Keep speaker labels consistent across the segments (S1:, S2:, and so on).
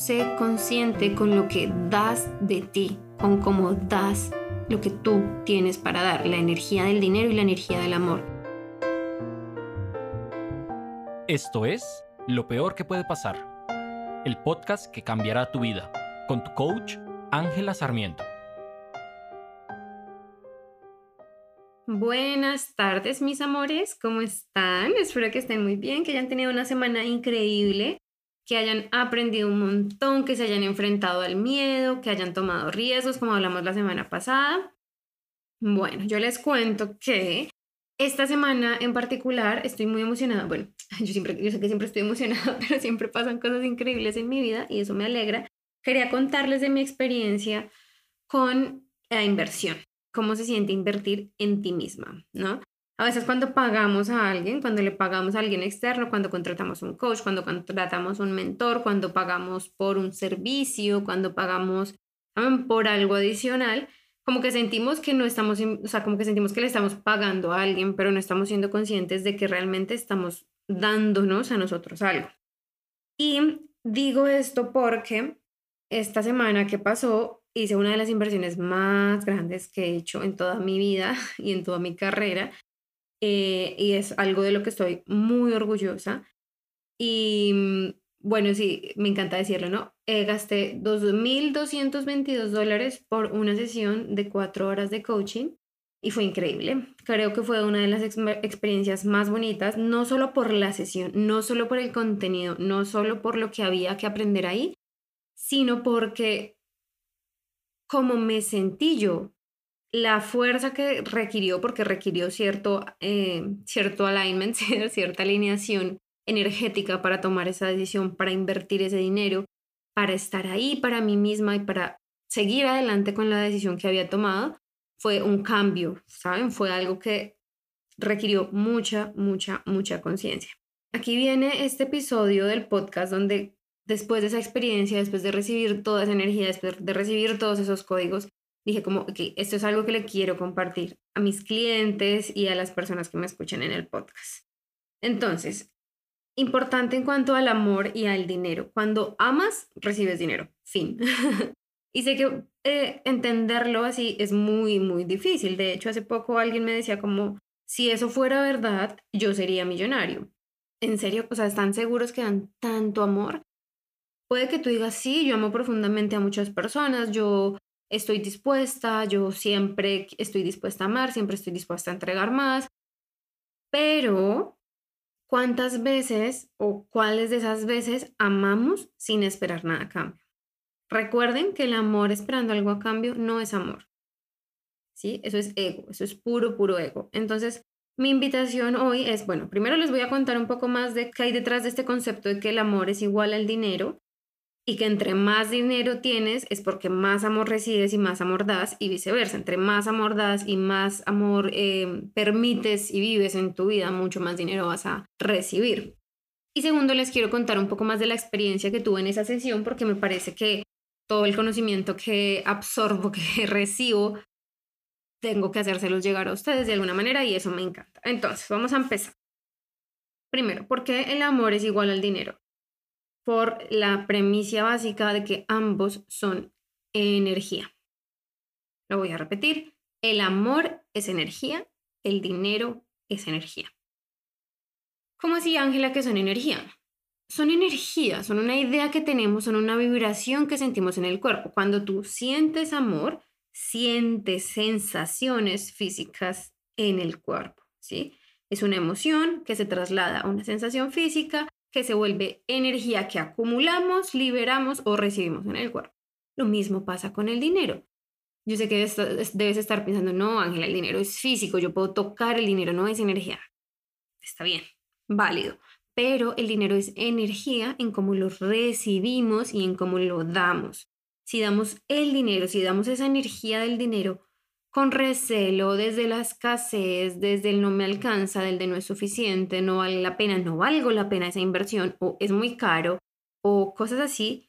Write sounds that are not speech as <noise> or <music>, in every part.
S1: sé consciente con lo que das de ti, con cómo das lo que tú tienes para dar, la energía del dinero y la energía del amor.
S2: Esto es Lo Peor que puede pasar, el podcast que cambiará tu vida, con tu coach Ángela Sarmiento.
S1: Buenas tardes, mis amores, ¿cómo están? Espero que estén muy bien, que hayan tenido una semana increíble, que hayan aprendido un montón, que se hayan enfrentado al miedo, que hayan tomado riesgos, como hablamos la semana pasada. Bueno, yo les cuento que esta semana en particular estoy muy emocionada. Bueno, <laughs> yo, siempre, yo sé que siempre estoy emocionada, <laughs> pero siempre pasan cosas increíbles en mi vida y eso me alegra. Quería contarles de mi experiencia con la inversión cómo se siente invertir en ti misma, ¿no? A veces cuando pagamos a alguien, cuando le pagamos a alguien externo, cuando contratamos un coach, cuando contratamos un mentor, cuando pagamos por un servicio, cuando pagamos por algo adicional, como que sentimos que no estamos, o sea, como que sentimos que le estamos pagando a alguien, pero no estamos siendo conscientes de que realmente estamos dándonos a nosotros algo. Y digo esto porque esta semana que pasó hice una de las inversiones más grandes que he hecho en toda mi vida <laughs> y en toda mi carrera. Eh, y es algo de lo que estoy muy orgullosa. Y mm, bueno, sí, me encanta decirlo, ¿no? Eh, gasté 2.222 dólares por una sesión de cuatro horas de coaching y fue increíble. Creo que fue una de las experiencias más bonitas, no solo por la sesión, no solo por el contenido, no solo por lo que había que aprender ahí, sino porque cómo me sentí yo, la fuerza que requirió, porque requirió cierto, eh, cierto alignment, <laughs> cierta alineación energética para tomar esa decisión, para invertir ese dinero, para estar ahí para mí misma y para seguir adelante con la decisión que había tomado, fue un cambio, ¿saben? Fue algo que requirió mucha, mucha, mucha conciencia. Aquí viene este episodio del podcast donde después de esa experiencia, después de recibir toda esa energía, después de recibir todos esos códigos, dije como, ok, esto es algo que le quiero compartir a mis clientes y a las personas que me escuchan en el podcast. Entonces, importante en cuanto al amor y al dinero. Cuando amas, recibes dinero. Fin. <laughs> y sé que eh, entenderlo así es muy, muy difícil. De hecho, hace poco alguien me decía como, si eso fuera verdad, yo sería millonario. En serio, o sea, ¿están seguros que dan tanto amor? Puede que tú digas, sí, yo amo profundamente a muchas personas, yo estoy dispuesta, yo siempre estoy dispuesta a amar, siempre estoy dispuesta a entregar más, pero ¿cuántas veces o cuáles de esas veces amamos sin esperar nada a cambio? Recuerden que el amor esperando algo a cambio no es amor. ¿Sí? Eso es ego, eso es puro, puro ego. Entonces, mi invitación hoy es, bueno, primero les voy a contar un poco más de qué hay detrás de este concepto de que el amor es igual al dinero y que entre más dinero tienes es porque más amor recibes y más amor das y viceversa. Entre más amor das y más amor eh, permites y vives en tu vida, mucho más dinero vas a recibir. Y segundo, les quiero contar un poco más de la experiencia que tuve en esa sesión porque me parece que todo el conocimiento que absorbo, <laughs> que recibo, tengo que hacérselos llegar a ustedes de alguna manera y eso me encanta. Entonces, vamos a empezar. Primero, ¿por qué el amor es igual al dinero? Por la premisa básica de que ambos son energía. Lo voy a repetir. El amor es energía, el dinero es energía. ¿Cómo así, Ángela, que son energía? Son energía, son una idea que tenemos, son una vibración que sentimos en el cuerpo. Cuando tú sientes amor, sientes sensaciones físicas en el cuerpo, ¿sí? Es una emoción que se traslada a una sensación física que se vuelve energía que acumulamos, liberamos o recibimos en el cuerpo. Lo mismo pasa con el dinero. Yo sé que debes estar pensando, no, Ángela, el dinero es físico, yo puedo tocar el dinero, no es energía. Está bien, válido. Pero el dinero es energía en cómo lo recibimos y en cómo lo damos. Si damos el dinero, si damos esa energía del dinero con recelo, desde la escasez, desde el no me alcanza, del de no es suficiente, no vale la pena, no valgo la pena esa inversión o es muy caro o cosas así,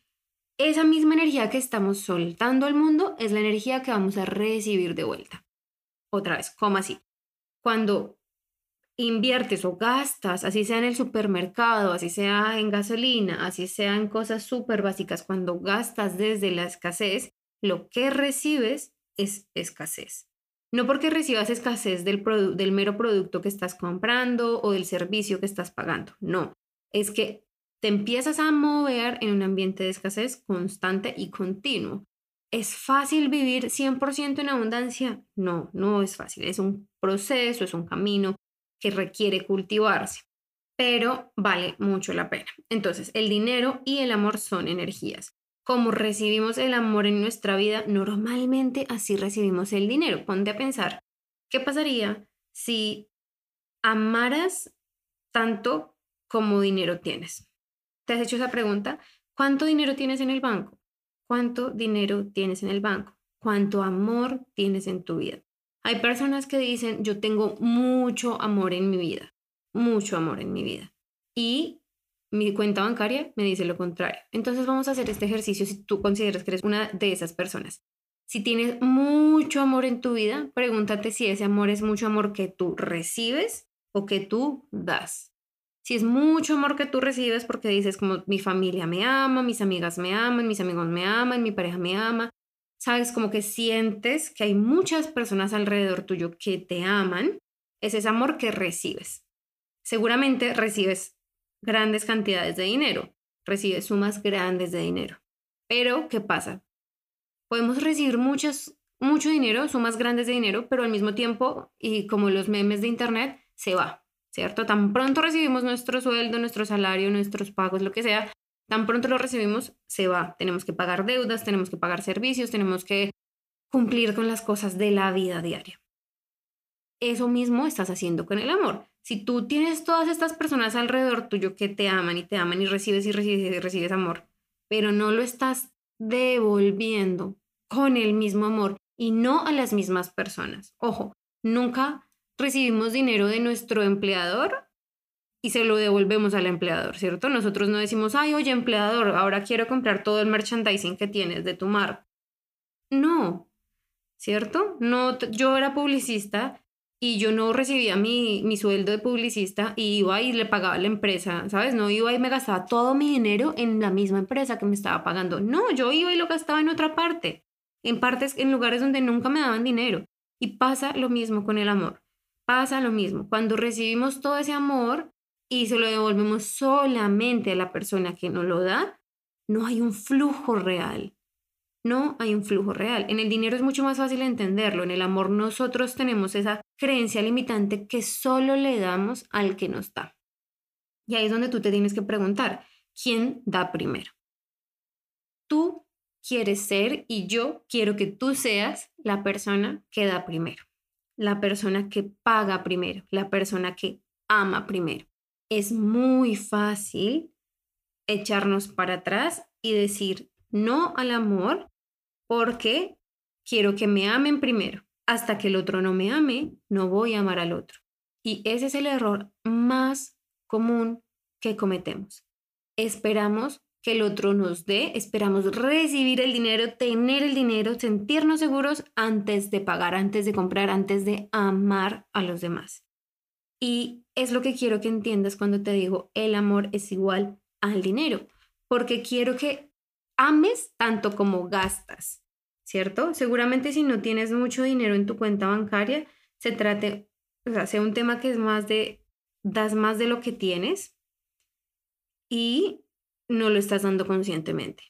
S1: esa misma energía que estamos soltando al mundo es la energía que vamos a recibir de vuelta. Otra vez, ¿cómo así? Cuando inviertes o gastas, así sea en el supermercado, así sea en gasolina, así sea en cosas súper básicas, cuando gastas desde la escasez, lo que recibes es escasez. No porque recibas escasez del, del mero producto que estás comprando o del servicio que estás pagando, no, es que te empiezas a mover en un ambiente de escasez constante y continuo. ¿Es fácil vivir 100% en abundancia? No, no es fácil. Es un proceso, es un camino que requiere cultivarse, pero vale mucho la pena. Entonces, el dinero y el amor son energías. Como recibimos el amor en nuestra vida, normalmente así recibimos el dinero. Ponte a pensar, ¿qué pasaría si amaras tanto como dinero tienes? ¿Te has hecho esa pregunta? ¿Cuánto dinero tienes en el banco? ¿Cuánto dinero tienes en el banco? ¿Cuánto amor tienes en tu vida? Hay personas que dicen, yo tengo mucho amor en mi vida, mucho amor en mi vida. Y mi cuenta bancaria me dice lo contrario. Entonces vamos a hacer este ejercicio si tú consideras que eres una de esas personas. Si tienes mucho amor en tu vida, pregúntate si ese amor es mucho amor que tú recibes o que tú das. Si es mucho amor que tú recibes porque dices como mi familia me ama, mis amigas me aman, mis amigos me aman, mi pareja me ama, sabes como que sientes que hay muchas personas alrededor tuyo que te aman, es ese amor que recibes. Seguramente recibes grandes cantidades de dinero, recibe sumas grandes de dinero. Pero, ¿qué pasa? Podemos recibir muchas, mucho dinero, sumas grandes de dinero, pero al mismo tiempo, y como los memes de Internet, se va, ¿cierto? Tan pronto recibimos nuestro sueldo, nuestro salario, nuestros pagos, lo que sea, tan pronto lo recibimos, se va. Tenemos que pagar deudas, tenemos que pagar servicios, tenemos que cumplir con las cosas de la vida diaria. Eso mismo estás haciendo con el amor. Si tú tienes todas estas personas alrededor tuyo que te aman y te aman y recibes y recibes y recibes amor, pero no lo estás devolviendo con el mismo amor y no a las mismas personas. Ojo, nunca recibimos dinero de nuestro empleador y se lo devolvemos al empleador, ¿cierto? Nosotros no decimos, ay, oye, empleador, ahora quiero comprar todo el merchandising que tienes de tu marca. No, ¿cierto? No, yo era publicista y yo no recibía mi, mi sueldo de publicista y iba y le pagaba a la empresa, ¿sabes? No iba y me gastaba todo mi dinero en la misma empresa que me estaba pagando. No, yo iba y lo gastaba en otra parte, en partes, en lugares donde nunca me daban dinero. Y pasa lo mismo con el amor. Pasa lo mismo. Cuando recibimos todo ese amor y se lo devolvemos solamente a la persona que nos lo da, no hay un flujo real no hay un flujo real. En el dinero es mucho más fácil entenderlo. En el amor nosotros tenemos esa creencia limitante que solo le damos al que nos da. Y ahí es donde tú te tienes que preguntar, ¿quién da primero? Tú quieres ser y yo quiero que tú seas la persona que da primero, la persona que paga primero, la persona que ama primero. Es muy fácil echarnos para atrás y decir no al amor porque quiero que me amen primero. Hasta que el otro no me ame, no voy a amar al otro. Y ese es el error más común que cometemos. Esperamos que el otro nos dé, esperamos recibir el dinero, tener el dinero, sentirnos seguros antes de pagar, antes de comprar, antes de amar a los demás. Y es lo que quiero que entiendas cuando te digo, el amor es igual al dinero, porque quiero que ames tanto como gastas. ¿cierto? Seguramente si no tienes mucho dinero en tu cuenta bancaria, se trate, o sea, sea un tema que es más de, das más de lo que tienes y no lo estás dando conscientemente,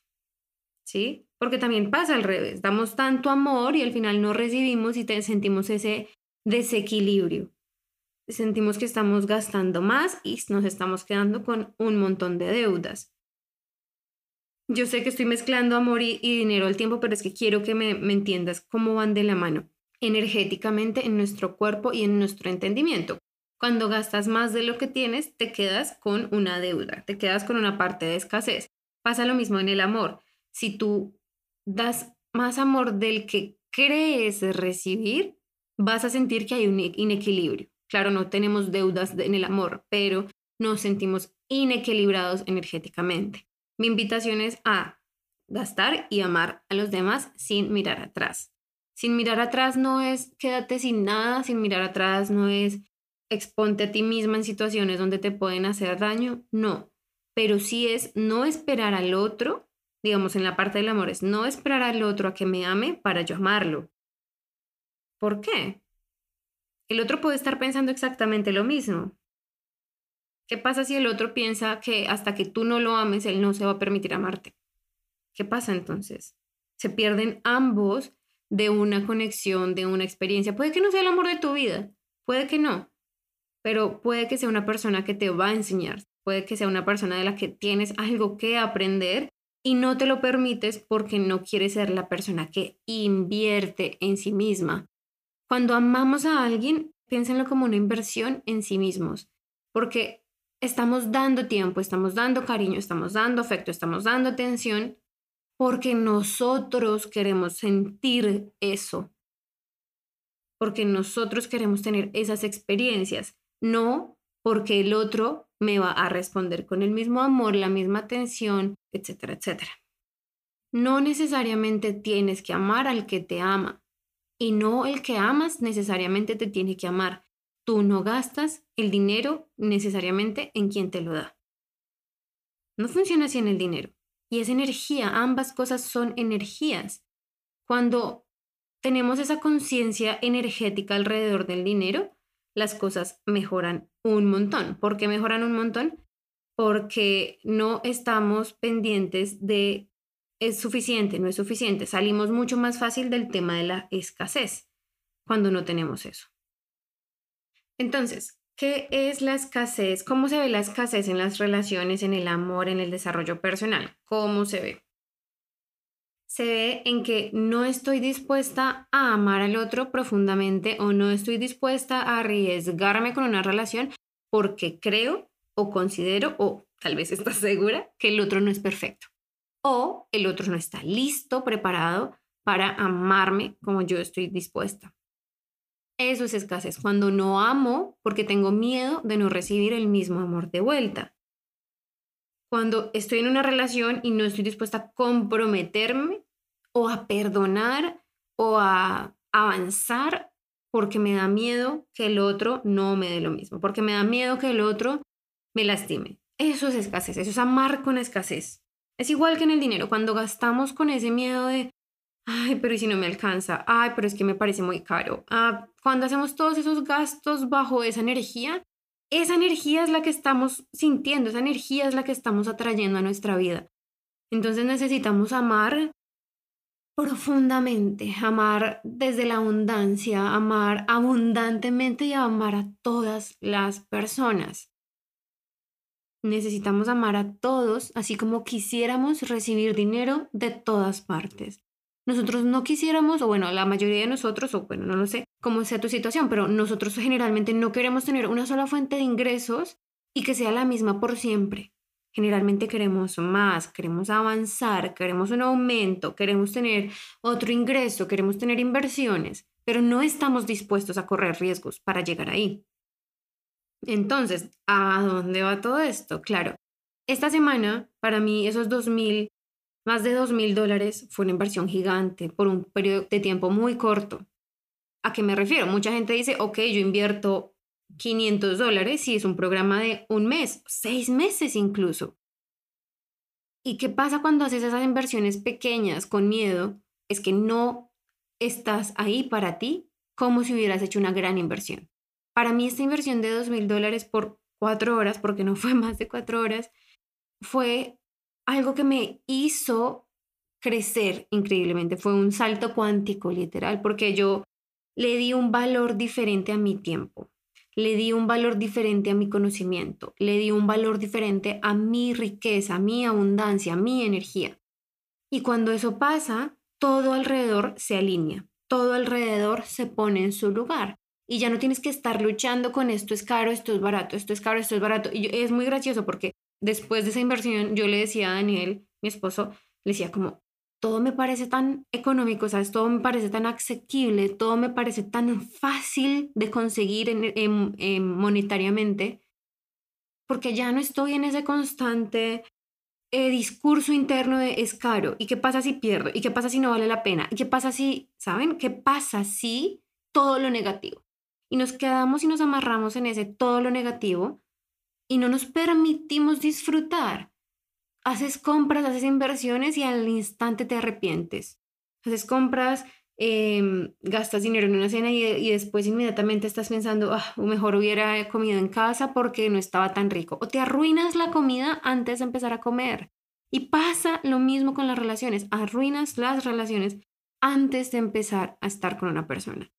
S1: ¿sí? Porque también pasa al revés, damos tanto amor y al final no recibimos y sentimos ese desequilibrio. Sentimos que estamos gastando más y nos estamos quedando con un montón de deudas yo sé que estoy mezclando amor y, dinero al tiempo, pero es que quiero que me, me entiendas cómo van de la mano energéticamente en nuestro cuerpo y en nuestro entendimiento. Cuando gastas más de lo que tienes, te quedas con una deuda, te quedas con una parte de escasez. Pasa lo mismo en el amor. Si tú das más amor del que crees recibir, vas a sentir que hay un inequilibrio. Claro, no tenemos deudas en el amor, pero nos sentimos inequilibrados energéticamente. Mi invitación es a gastar y amar a los demás sin mirar atrás. Sin mirar atrás no es quédate sin nada, sin mirar atrás no es exponte a ti misma en situaciones donde te pueden hacer daño, no. Pero sí es no esperar al otro, digamos en la parte del amor, es no esperar al otro a que me ame para yo amarlo. ¿Por qué? El otro puede estar pensando exactamente lo mismo. ¿Qué pasa si el otro piensa que hasta que tú no lo ames, él no se va a permitir amarte? ¿Qué pasa entonces? Se pierden ambos de una conexión, de una experiencia. Puede que no sea el amor de tu vida, puede que no, pero puede que sea una persona que te va a enseñar, puede que sea una persona de la que tienes algo que aprender y no te lo permites porque no quieres ser la persona que invierte en sí misma. Cuando amamos a alguien, piénsenlo como una inversión en sí mismos, porque estamos dando tiempo, estamos dando cariño, estamos dando afecto, estamos dando atención porque nosotros queremos sentir eso, porque nosotros queremos tener esas experiencias, no porque el otro me va a responder con el mismo amor, la misma atención, etcétera, etcétera. No necesariamente tienes que amar al que te ama y no el que amas necesariamente te tiene que amar. Tú no gastas el dinero necesariamente en quien te lo da. No funciona así en el dinero y es energía, ambas cosas son energías. Cuando tenemos esa conciencia energética alrededor del dinero, las cosas mejoran un montón. ¿Por qué mejoran un montón? Porque no estamos pendientes de es suficiente, no es suficiente. Salimos mucho más fácil del tema de la escasez cuando no tenemos eso. Entonces, ¿Qué es la escasez? ¿Cómo se ve la escasez en las relaciones, en el amor, en el desarrollo personal? ¿Cómo se ve? Se ve en que no estoy dispuesta a amar al otro profundamente o no estoy dispuesta a arriesgarme con una relación porque creo o considero o tal vez estás segura que el otro no es perfecto o el otro no está listo, preparado para amarme como yo estoy dispuesta. Eso es escasez, cuando no amo porque tengo miedo de no recibir el mismo amor de vuelta. Cuando estoy en una relación y no estoy dispuesta a comprometerme o a perdonar o a avanzar porque me da miedo que el otro no me dé lo mismo, porque me da miedo que el otro me lastime. Eso es escasez, eso es amar con escasez. Es igual que en el dinero, cuando gastamos con ese miedo de ay, pero ¿y si no me alcanza? Ay, pero es que me parece muy caro. Ah, cuando hacemos todos esos gastos bajo esa energía, esa energía es la que estamos sintiendo, esa energía es la que estamos atrayendo a nuestra vida. Entonces necesitamos amar profundamente, amar desde la abundancia, amar abundantemente y amar a todas las personas. Necesitamos amar a todos, así como quisiéramos recibir dinero de todas partes nosotros no quisiéramos, o bueno, la mayoría de nosotros, o bueno, no lo sé cómo sea tu situación, pero nosotros generalmente no queremos tener una sola fuente de ingresos y que sea la misma por siempre. Generalmente queremos más, queremos avanzar, queremos un aumento, queremos tener otro ingreso, queremos tener inversiones, pero no estamos dispuestos a correr riesgos para llegar ahí. Entonces, ¿a dónde va todo esto? Claro, esta semana, para mí, esos 2.000 más de dos mil dólares fue una inversión gigante por un periodo de tiempo muy corto. ¿A qué me refiero? Mucha gente dice, ok, yo invierto 500 dólares si es un programa de un mes, seis meses incluso. ¿Y qué pasa cuando haces esas inversiones pequeñas con miedo? Es que no estás ahí para ti como si hubieras hecho una gran inversión. Para mí esta inversión de dos mil dólares por cuatro horas, porque no fue más de cuatro horas, fue algo que me hizo crecer increíblemente. Fue un salto cuántico, literal, porque yo le di un valor diferente a mi tiempo, le di un valor diferente a mi conocimiento, le di un valor diferente a mi riqueza, a mi abundancia, a mi energía. Y cuando eso pasa, todo alrededor se alinea, todo alrededor se pone en su lugar. Y ya no tienes que estar luchando con esto es caro, esto es barato, esto es caro, esto es barato. Y es muy gracioso porque después de esa inversión, yo le decía a Daniel, mi esposo, le decía como, todo me parece tan económico, ¿sabes? Todo me parece tan asequible, todo me parece tan fácil de conseguir en, monetariamente, porque ya no estoy en ese constante eh, discurso interno de es caro, ¿y qué pasa si pierdo? ¿Y qué pasa si no vale la pena? ¿Y qué pasa si, ¿saben? ¿Qué pasa si todo lo negativo? y nos quedamos y nos amarramos en ese todo lo negativo y no nos permitimos disfrutar. Haces compras, haces inversiones y al instante te arrepientes. Haces compras, em, gastas dinero en una cena y, después inmediatamente estás pensando, ah, mejor hubiera comido en casa porque no estaba tan rico. O te arruinas la comida antes de empezar a comer. Y pasa lo mismo con las relaciones. Arruinas las relaciones antes de empezar a estar con una persona.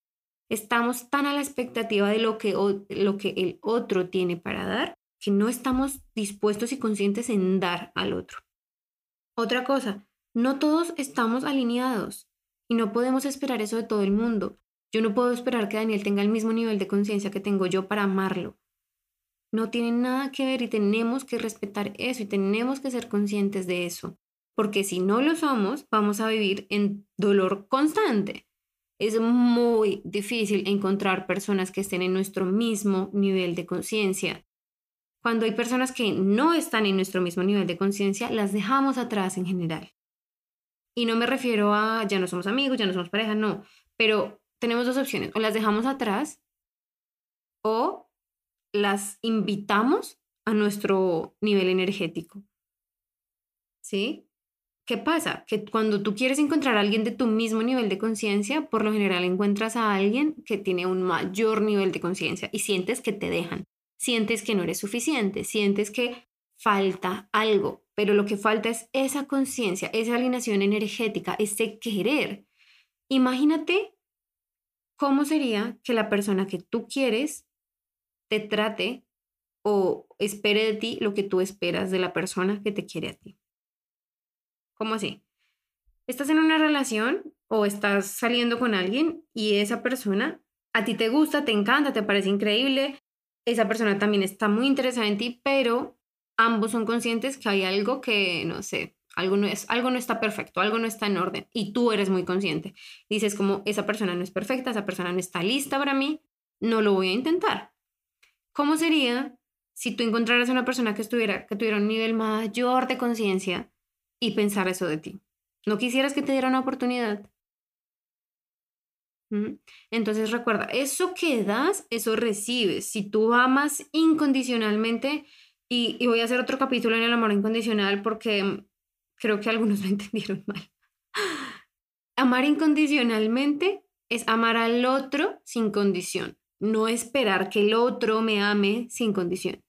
S1: Estamos tan a la expectativa de lo que, lo que el otro tiene para dar que no estamos dispuestos y conscientes en dar al otro. Otra cosa, no todos estamos alineados y no podemos esperar eso de todo el mundo. Yo no puedo esperar que Daniel tenga el mismo nivel de conciencia que tengo yo para amarlo. No tiene nada que ver y tenemos que respetar eso y tenemos que ser conscientes de eso, porque si no lo somos, vamos a vivir en dolor constante. Es muy difícil encontrar personas que estén en nuestro mismo nivel de conciencia cuando hay personas que no están en nuestro mismo nivel de conciencia, las dejamos atrás en general. Y no me refiero a ya no somos amigos, ya no somos pareja, no. Pero tenemos dos opciones. O las dejamos atrás o las invitamos a nuestro nivel energético. ¿Sí? ¿Qué pasa? Que cuando tú quieres encontrar a alguien de tu mismo nivel de conciencia, por lo general encuentras a alguien que tiene un mayor nivel de conciencia y sientes que te dejan sientes que no eres suficiente, sientes que falta algo, pero lo que falta es esa conciencia, esa alineación energética, ese querer. Imagínate cómo sería que la persona que tú quieres te trate o espere de ti lo que tú esperas de la persona que te quiere a ti. ¿Cómo así? Estás en una relación o estás saliendo con alguien y esa persona a ti te gusta, te encanta, te parece increíble, esa persona también está muy interesada en ti, pero ambos son conscientes que hay algo que, no sé, algo no, es, algo no está perfecto, algo no está en orden y tú eres muy consciente. Dices como, esa persona no es perfecta, esa persona no está lista para mí, no lo voy a intentar. ¿Cómo sería si tú encontraras una persona que, estuviera, que tuviera un nivel mayor de conciencia y pensar eso de ti? ¿No quisieras que te diera una oportunidad? Entonces recuerda, eso que das, eso recibes. Si tú amas incondicionalmente, y, voy a hacer otro capítulo en el amor incondicional porque creo que algunos <laughs> lo entendieron mal. Amar incondicionalmente es amar al otro sin condición, no esperar que el otro me ame sin condición.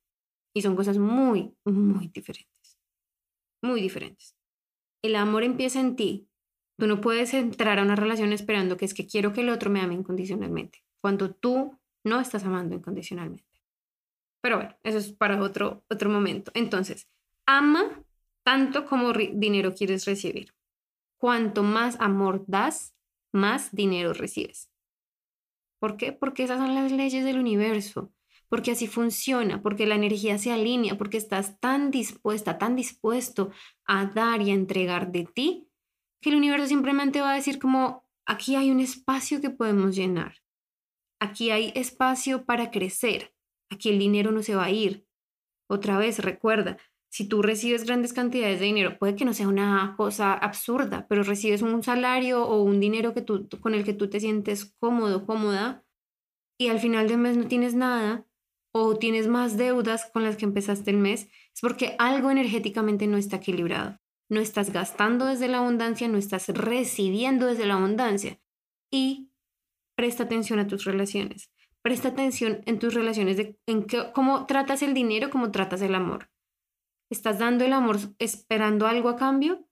S1: Y son cosas muy, muy diferentes. Muy diferentes. El amor empieza en ti, Tú no puedes entrar a una relación esperando que es que quiero que el otro me ame incondicionalmente, cuando tú no estás amando incondicionalmente. Pero bueno, eso es para otro, otro momento. Entonces, ama tanto como dinero quieres recibir. Cuanto más amor das, más dinero recibes. ¿Por qué? Porque esas son las leyes del universo, porque así funciona, porque la energía se alinea, porque estás tan dispuesta, tan dispuesto a dar y a entregar de ti que el universo simplemente va a decir como, aquí hay un espacio que podemos llenar, aquí hay espacio para crecer, aquí el dinero no se va a ir. Otra vez, recuerda, si tú recibes grandes cantidades de dinero, puede que no sea una cosa absurda, pero recibes un salario o un dinero que tú, con el que tú te sientes cómodo, cómoda, y al final del mes no tienes nada, o tienes más deudas con las que empezaste el mes, es porque algo energéticamente no está equilibrado no estás gastando desde la abundancia, no estás recibiendo desde la abundancia. Y presta atención a tus relaciones. Presta atención en tus relaciones, de, en cómo tratas el dinero, cómo tratas el amor. ¿Estás dando el amor esperando algo a cambio?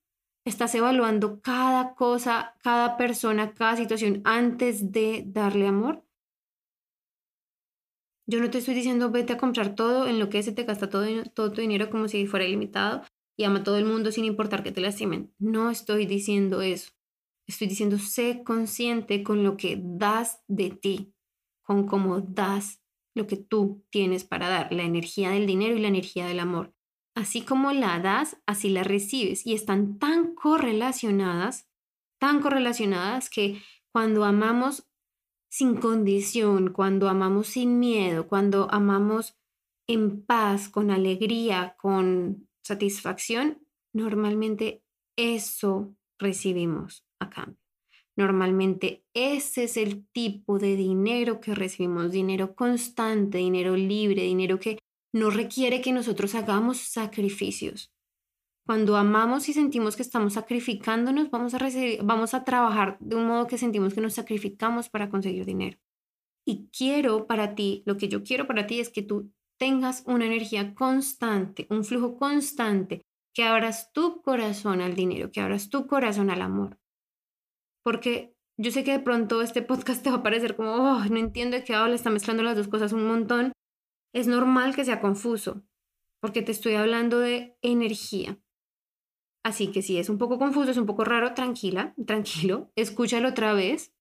S1: ¿Estás evaluando cada cosa, cada persona, cada situación antes de darle amor? Yo no te estoy diciendo vete a comprar todo, en lo que se te gasta todo, todo tu dinero como si fuera ilimitado y ama a todo el mundo sin importar que te lastimen. No estoy diciendo eso. Estoy diciendo, sé consciente con lo que das de ti, con cómo das lo que tú tienes para dar, la energía del dinero y la energía del amor. Así como la das, así la recibes. Y están tan correlacionadas, tan correlacionadas que cuando amamos sin condición, cuando amamos sin miedo, cuando amamos en paz, con alegría, con satisfacción, normalmente eso recibimos a cambio. Normalmente ese es el tipo de dinero que recibimos, dinero constante, dinero libre, dinero que no requiere que nosotros hagamos sacrificios. Cuando amamos y sentimos que estamos sacrificándonos, vamos a, recibir, vamos a trabajar de un modo que sentimos que nos sacrificamos para conseguir dinero. Y quiero para ti, lo que yo quiero para ti es que tú tengas una energía constante, un flujo constante, que abras tu corazón al dinero, que abras tu corazón al amor. Porque yo sé que de pronto este <laughs> podcast te va a parecer como, oh, no entiendo de qué habla, está mezclando las dos cosas un montón. Es normal que sea confuso, porque te estoy hablando de energía. Así que si es un poco confuso, es un poco raro, tranquila, tranquilo, escúchalo otra vez.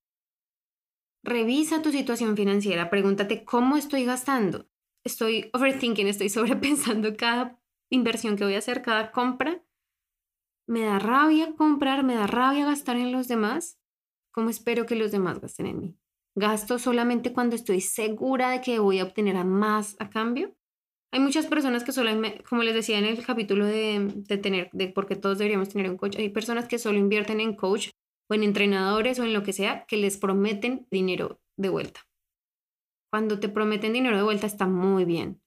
S1: Revisa tu situación financiera, pregúntate cómo estoy gastando. Estoy overthinking, estoy <laughs> sobrepensando cada inversión que voy a hacer, cada compra. Me da rabia comprar, me da rabia gastar en los demás. ¿Cómo espero que los demás gasten en mí? ¿Gasto solamente cuando estoy segura de que voy a obtener más a cambio? Hay muchas personas que solo, como les decía en el capítulo de, de tener, de porque todos deberíamos tener un coach, hay personas que solo invierten en coach o en entrenadores o en lo que sea que les prometen dinero de vuelta. Cuando te prometen dinero de vuelta está muy bien,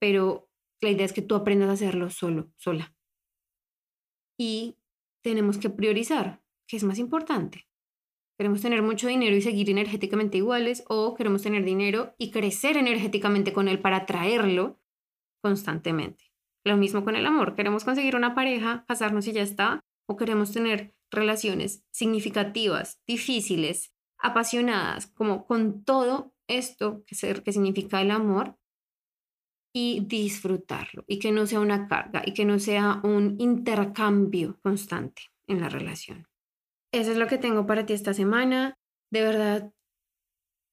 S1: pero la idea es que tú aprendas a hacerlo solo, sola. Y tenemos que priorizar, ¿qué es más importante? Queremos tener mucho dinero y seguir energéticamente iguales o queremos tener dinero y crecer energéticamente con él para traerlo constantemente. Lo mismo con el amor. Queremos conseguir una pareja, casarnos y ya está. O queremos tener relaciones significativas, difíciles, apasionadas, como con todo esto que, significa el amor y disfrutarlo y que no sea una carga y que no sea un intercambio constante en la relación. Eso es lo que tengo para ti esta semana. De verdad,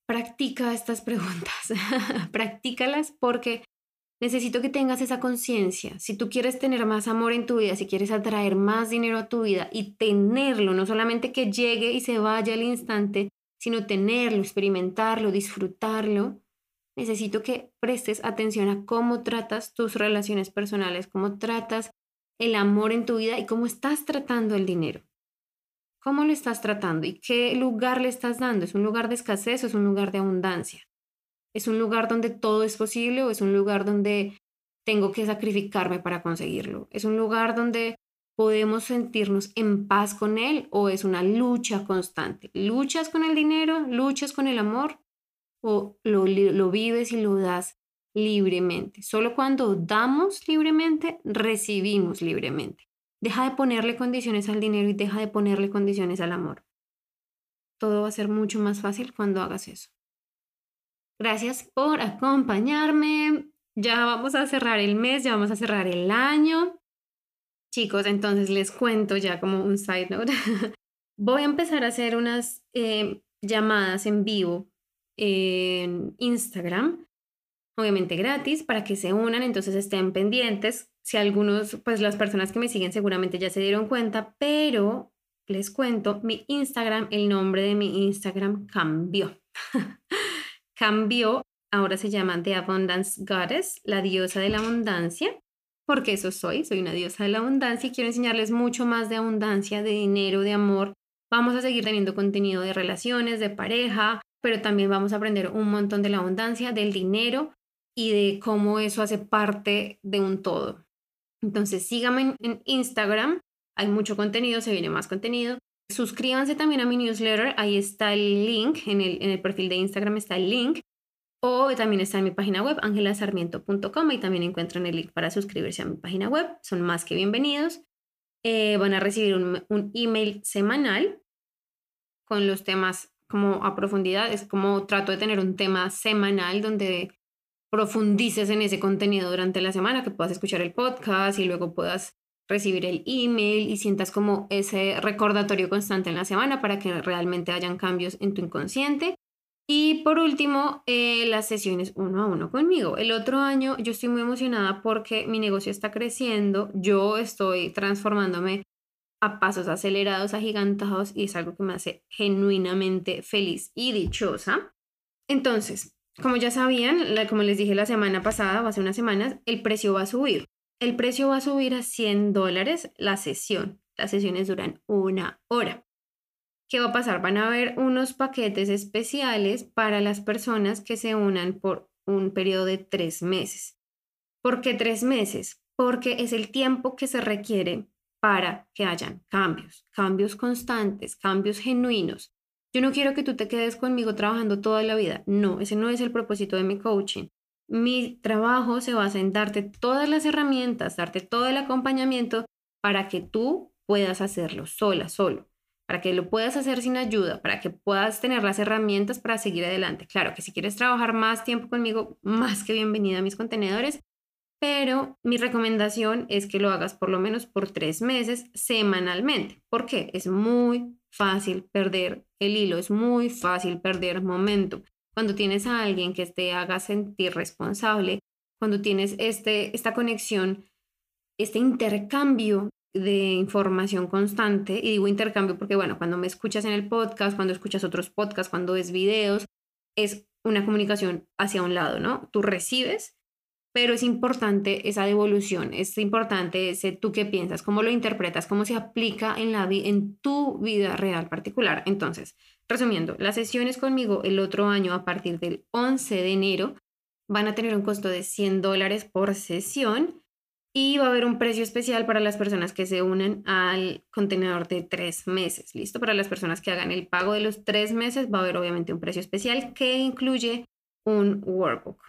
S1: practica estas preguntas, <laughs> practícalas porque necesito que tengas esa conciencia. Si tú quieres tener más amor en tu vida, si quieres atraer más dinero a tu vida y tenerlo, no solamente que llegue y se vaya al instante, sino tenerlo, experimentarlo, disfrutarlo, necesito que prestes atención a cómo tratas tus relaciones personales, cómo tratas el amor en tu vida y cómo estás tratando el dinero. ¿Cómo lo estás tratando y qué lugar le estás dando? ¿Es un lugar de escasez o es un lugar de abundancia? ¿Es un lugar donde todo es posible o es un lugar donde tengo que sacrificarme para conseguirlo? ¿Es un lugar donde podemos sentirnos en paz con él o es una lucha constante? ¿Luchas con el dinero? ¿Luchas con el amor? ¿O lo, lo vives y lo das libremente? Solo cuando damos libremente, recibimos libremente. Deja de ponerle condiciones al dinero y deja de ponerle condiciones al amor. Todo va a ser mucho más fácil cuando hagas eso. Gracias por acompañarme. Ya vamos a cerrar el mes, ya vamos a cerrar el año. Chicos, entonces les cuento ya como un side note. <laughs> Voy a empezar a hacer unas eh, llamadas en vivo en Instagram obviamente gratis, para que se unan, entonces estén pendientes. Si algunos, pues las personas que me siguen seguramente ya se dieron cuenta, pero les cuento, mi Instagram, el nombre de mi Instagram cambió. <laughs> cambió, ahora se llama The Abundance Goddess, la diosa de la abundancia, porque eso soy, soy una diosa de la abundancia y quiero enseñarles mucho más de abundancia, de dinero, de amor. Vamos a seguir teniendo contenido de relaciones, de pareja, pero también vamos a aprender un montón de la abundancia, del dinero, y de cómo eso hace parte de un todo. Entonces, síganme en, Instagram, hay mucho contenido, se viene más contenido. Suscríbanse también a mi newsletter, ahí está el link, en el, en el perfil de Instagram está el link. O también está en mi página web, angelasarmiento.com, y también encuentran el link para suscribirse a mi página web. Son más que bienvenidos. Eh, van a recibir un, email semanal con los temas como a profundidad. Es como trato de tener un tema semanal donde profundices en ese contenido durante la semana, que puedas escuchar el podcast y luego puedas recibir el email y sientas como ese recordatorio constante en la semana para que realmente hayan cambios en tu inconsciente. Y por último, eh, las sesiones uno a uno conmigo. El otro año yo estoy muy emocionada porque mi negocio está creciendo, yo estoy transformándome a pasos acelerados, agigantados y es algo que me hace genuinamente feliz y dichosa. Entonces, como ya sabían, como les dije la semana pasada o hace unas semanas, el precio va a subir. El precio va a subir a 100 dólares la sesión. Las sesiones duran una hora. ¿Qué va a pasar? Van a haber unos paquetes especiales para las personas que se unan por un periodo de tres meses. ¿Por qué tres meses? Porque es el tiempo que se requiere para que hayan cambios, cambios constantes, cambios genuinos. Yo no quiero que tú te quedes conmigo trabajando toda la vida. No, ese no es el propósito de mi coaching. Mi trabajo se basa en darte todas las herramientas, darte todo el acompañamiento para que tú puedas hacerlo sola, solo para que lo puedas hacer sin ayuda, para que puedas tener las herramientas para seguir adelante. Claro que si quieres trabajar más tiempo conmigo, <laughs> más que bienvenida a mis contenedores, pero mi recomendación es que lo hagas por lo menos por tres meses semanalmente. ¿Por qué? Es muy fácil perder el hilo, es muy fácil perder momento. Cuando tienes a alguien que te haga sentir responsable, cuando tienes este, esta conexión, este intercambio de información constante, y digo intercambio porque, bueno, cuando me escuchas en el podcast, cuando escuchas otros podcasts, cuando ves videos, es una comunicación hacia un lado, ¿no? Tú recibes, pero es importante esa devolución, es importante ese tú qué piensas, cómo lo interpretas, cómo se aplica en, la en tu vida real particular. Entonces, resumiendo, las sesiones conmigo el otro año a partir del 11 de enero van a tener un costo de 100 dólares por sesión y va a haber un precio especial para las personas que se unen al contenedor de tres meses. Listo, para las personas que hagan el pago de los tres meses va a haber obviamente un precio especial que incluye un workbook.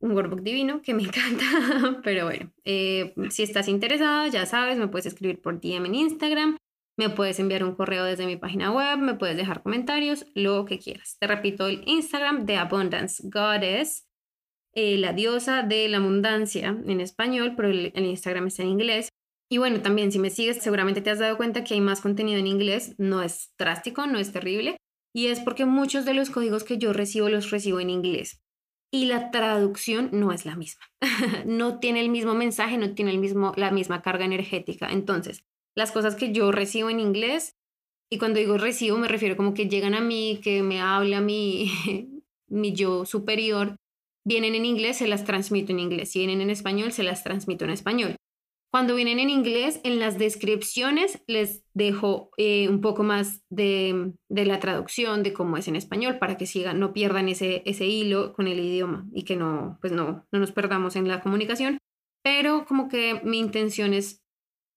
S1: Un workbook divino que me <laughs> encanta, pero bueno, eh, si estás interesada, ya sabes, me puedes escribir por DM en Instagram, me puedes enviar un correo desde mi página web, me puedes dejar comentarios, lo que quieras. Te repito el Instagram de Abundance Goddess eh, la diosa de la abundancia en español, pero el, Instagram está en inglés. Y bueno, también si me sigues, seguramente te has dado cuenta que hay más contenido en inglés. No es drástico, no es terrible. Y es porque muchos de los códigos que yo recibo los recibo en inglés. Y la traducción no es la misma. <laughs> no tiene el mismo mensaje, no tiene el mismo, la misma carga energética. Entonces, las cosas que yo recibo en inglés, y cuando digo recibo me refiero como que llegan a mí, que me habla mi, <laughs> mi yo superior, vienen en inglés, se las transmito en inglés. Si vienen en español, se las transmito en español. Cuando vienen en inglés, en las descripciones les dejo eh, un poco más de, la traducción de cómo es en español para que sigan, no pierdan ese, ese hilo con el idioma y que no, pues no, no nos perdamos en la comunicación. Pero como que mi intención es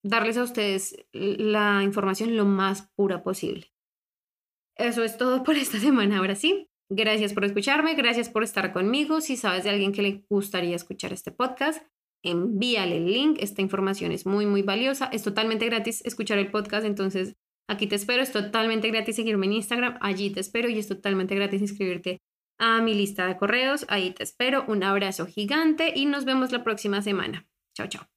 S1: darles a ustedes la información lo más pura posible. Eso es todo por esta semana. Ahora sí, Gracias por escucharme, gracias por estar conmigo. Si sabes de alguien que le gustaría escuchar este podcast, envíale el link. Esta información es muy, muy valiosa. Es totalmente gratis escuchar el podcast, entonces aquí te espero. Es totalmente gratis seguirme en Instagram, allí te espero y es totalmente gratis inscribirte a mi lista de correos. Ahí te espero. Un abrazo gigante y nos vemos la próxima semana. Chao, chao.